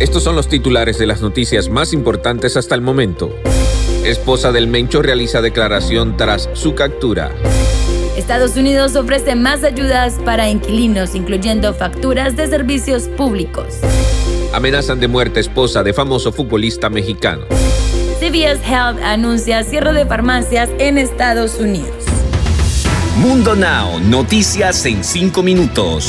Estos son los titulares de las noticias más importantes hasta el momento. Esposa del Mencho realiza declaración tras su captura. Estados Unidos ofrece más ayudas para inquilinos, incluyendo facturas de servicios públicos. Amenazan de muerte esposa de famoso futbolista mexicano. CVS Health anuncia cierre de farmacias en Estados Unidos. Mundo Now, noticias en 5 minutos.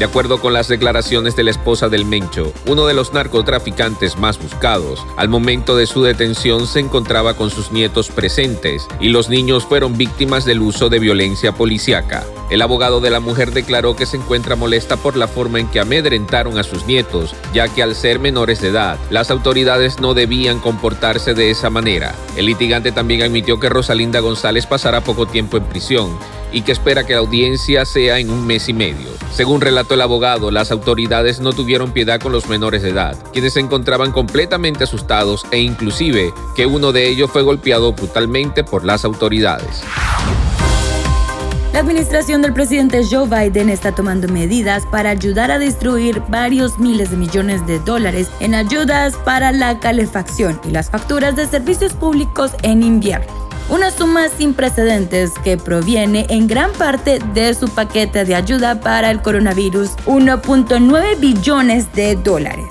De acuerdo con las declaraciones de la esposa del Mencho, uno de los narcotraficantes más buscados, al momento de su detención se encontraba con sus nietos presentes y los niños fueron víctimas del uso de violencia policíaca. El abogado de la mujer declaró que se encuentra molesta por la forma en que amedrentaron a sus nietos, ya que al ser menores de edad, las autoridades no debían comportarse de esa manera. El litigante también admitió que Rosalinda González pasará poco tiempo en prisión y que espera que la audiencia sea en un mes y medio. Según relató el abogado, las autoridades no tuvieron piedad con los menores de edad, quienes se encontraban completamente asustados e inclusive que uno de ellos fue golpeado brutalmente por las autoridades. La administración del presidente Joe Biden está tomando medidas para ayudar a destruir varios miles de millones de dólares en ayudas para la calefacción y las facturas de servicios públicos en invierno una suma sin precedentes que proviene en gran parte de su paquete de ayuda para el coronavirus, 1.9 billones de dólares.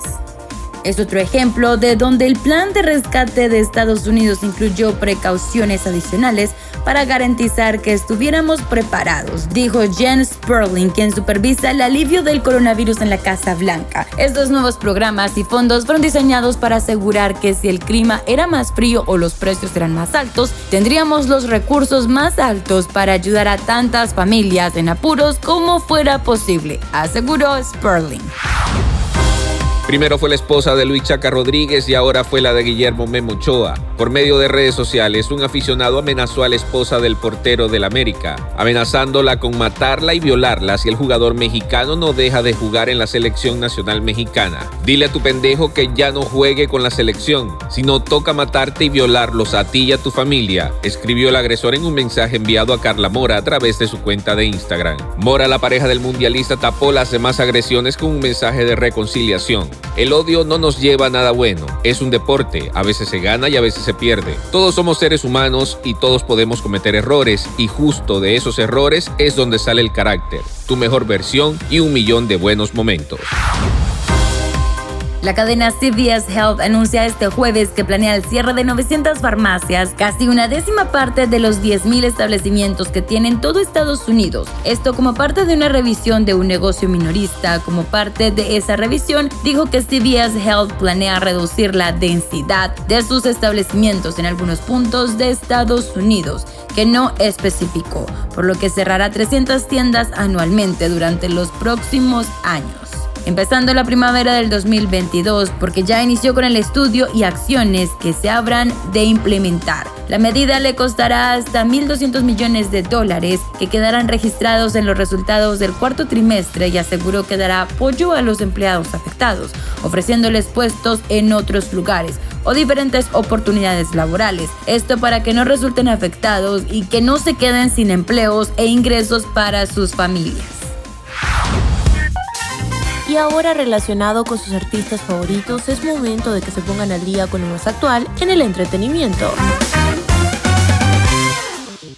Es otro ejemplo de donde el plan de rescate de Estados Unidos incluyó precauciones adicionales para garantizar que estuviéramos preparados, dijo Jen Sperling, quien supervisa el alivio del coronavirus en la Casa Blanca. Estos nuevos programas y fondos fueron diseñados para asegurar que si el clima era más frío o los precios eran más altos, tendríamos los recursos más altos para ayudar a tantas familias en apuros como fuera posible, aseguró Sperling. Primero fue la esposa de Luis Chaca Rodríguez y ahora fue la de Guillermo Memochoa. Por medio de redes sociales, un aficionado amenazó a la esposa del portero del América, amenazándola con matarla y violarla si el jugador mexicano no deja de jugar en la selección nacional mexicana. Dile a tu pendejo que ya no juegue con la selección, si no toca matarte y violarlos a ti y a tu familia, escribió el agresor en un mensaje enviado a Carla Mora a través de su cuenta de Instagram. Mora, la pareja del mundialista, tapó las demás agresiones con un mensaje de reconciliación. El odio no nos lleva a nada bueno, es un deporte, a veces se gana y a veces se pierde. Todos somos seres humanos y todos podemos cometer errores y justo de esos errores es donde sale el carácter, tu mejor versión y un millón de buenos momentos. La cadena CVS Health anuncia este jueves que planea el cierre de 900 farmacias, casi una décima parte de los 10.000 establecimientos que tienen todo Estados Unidos. Esto como parte de una revisión de un negocio minorista. Como parte de esa revisión, dijo que CVS Health planea reducir la densidad de sus establecimientos en algunos puntos de Estados Unidos que no especificó, por lo que cerrará 300 tiendas anualmente durante los próximos años empezando la primavera del 2022 porque ya inició con el estudio y acciones que se habrán de implementar. La medida le costará hasta 1.200 millones de dólares que quedarán registrados en los resultados del cuarto trimestre y aseguró que dará apoyo a los empleados afectados, ofreciéndoles puestos en otros lugares o diferentes oportunidades laborales. Esto para que no resulten afectados y que no se queden sin empleos e ingresos para sus familias y ahora relacionado con sus artistas favoritos es momento de que se pongan al día con lo más actual en el entretenimiento.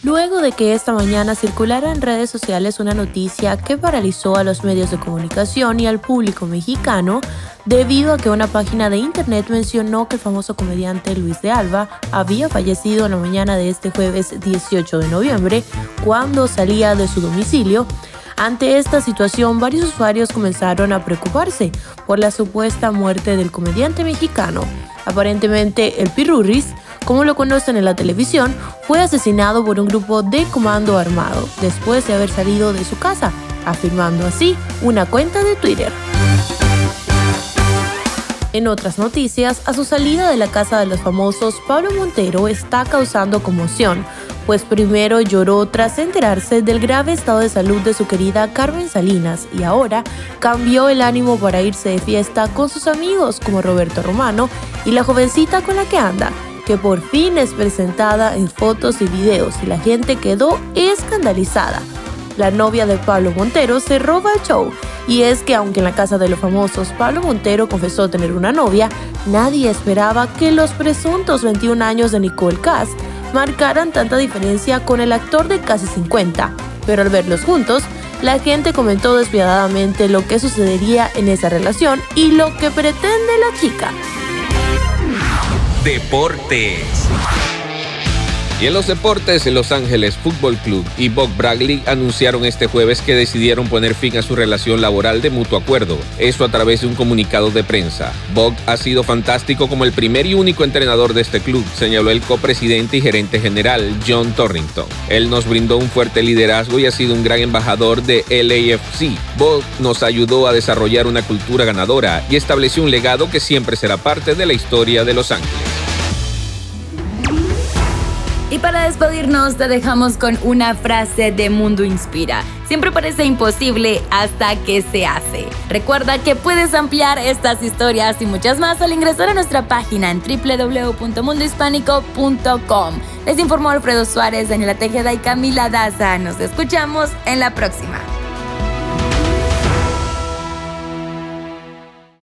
Luego de que esta mañana circulara en redes sociales una noticia que paralizó a los medios de comunicación y al público mexicano, debido a que una página de internet mencionó que el famoso comediante Luis de Alba había fallecido en la mañana de este jueves 18 de noviembre cuando salía de su domicilio, ante esta situación, varios usuarios comenzaron a preocuparse por la supuesta muerte del comediante mexicano. Aparentemente, el Pirurris, como lo conocen en la televisión, fue asesinado por un grupo de comando armado después de haber salido de su casa, afirmando así una cuenta de Twitter. En otras noticias, a su salida de la casa de los famosos, Pablo Montero está causando conmoción pues primero lloró tras enterarse del grave estado de salud de su querida Carmen Salinas y ahora cambió el ánimo para irse de fiesta con sus amigos como Roberto Romano y la jovencita con la que anda, que por fin es presentada en fotos y videos y la gente quedó escandalizada. La novia de Pablo Montero se roba el show y es que aunque en la casa de los famosos Pablo Montero confesó tener una novia, nadie esperaba que los presuntos 21 años de Nicole Cass marcaran tanta diferencia con el actor de casi 50. Pero al verlos juntos, la gente comentó despiadadamente lo que sucedería en esa relación y lo que pretende la chica. Deportes. Y en los deportes, Los Ángeles Fútbol Club y Bob Bradley anunciaron este jueves que decidieron poner fin a su relación laboral de mutuo acuerdo, eso a través de un comunicado de prensa. Bob ha sido fantástico como el primer y único entrenador de este club, señaló el copresidente y gerente general John Torrington. Él nos brindó un fuerte liderazgo y ha sido un gran embajador de LAFC. Bob nos ayudó a desarrollar una cultura ganadora y estableció un legado que siempre será parte de la historia de Los Ángeles. Y para despedirnos te dejamos con una frase de Mundo Inspira. Siempre parece imposible hasta que se hace. Recuerda que puedes ampliar estas historias y muchas más al ingresar a nuestra página en www.mundohispánico.com. Les informó Alfredo Suárez, Daniela Tejeda y Camila Daza. Nos escuchamos en la próxima.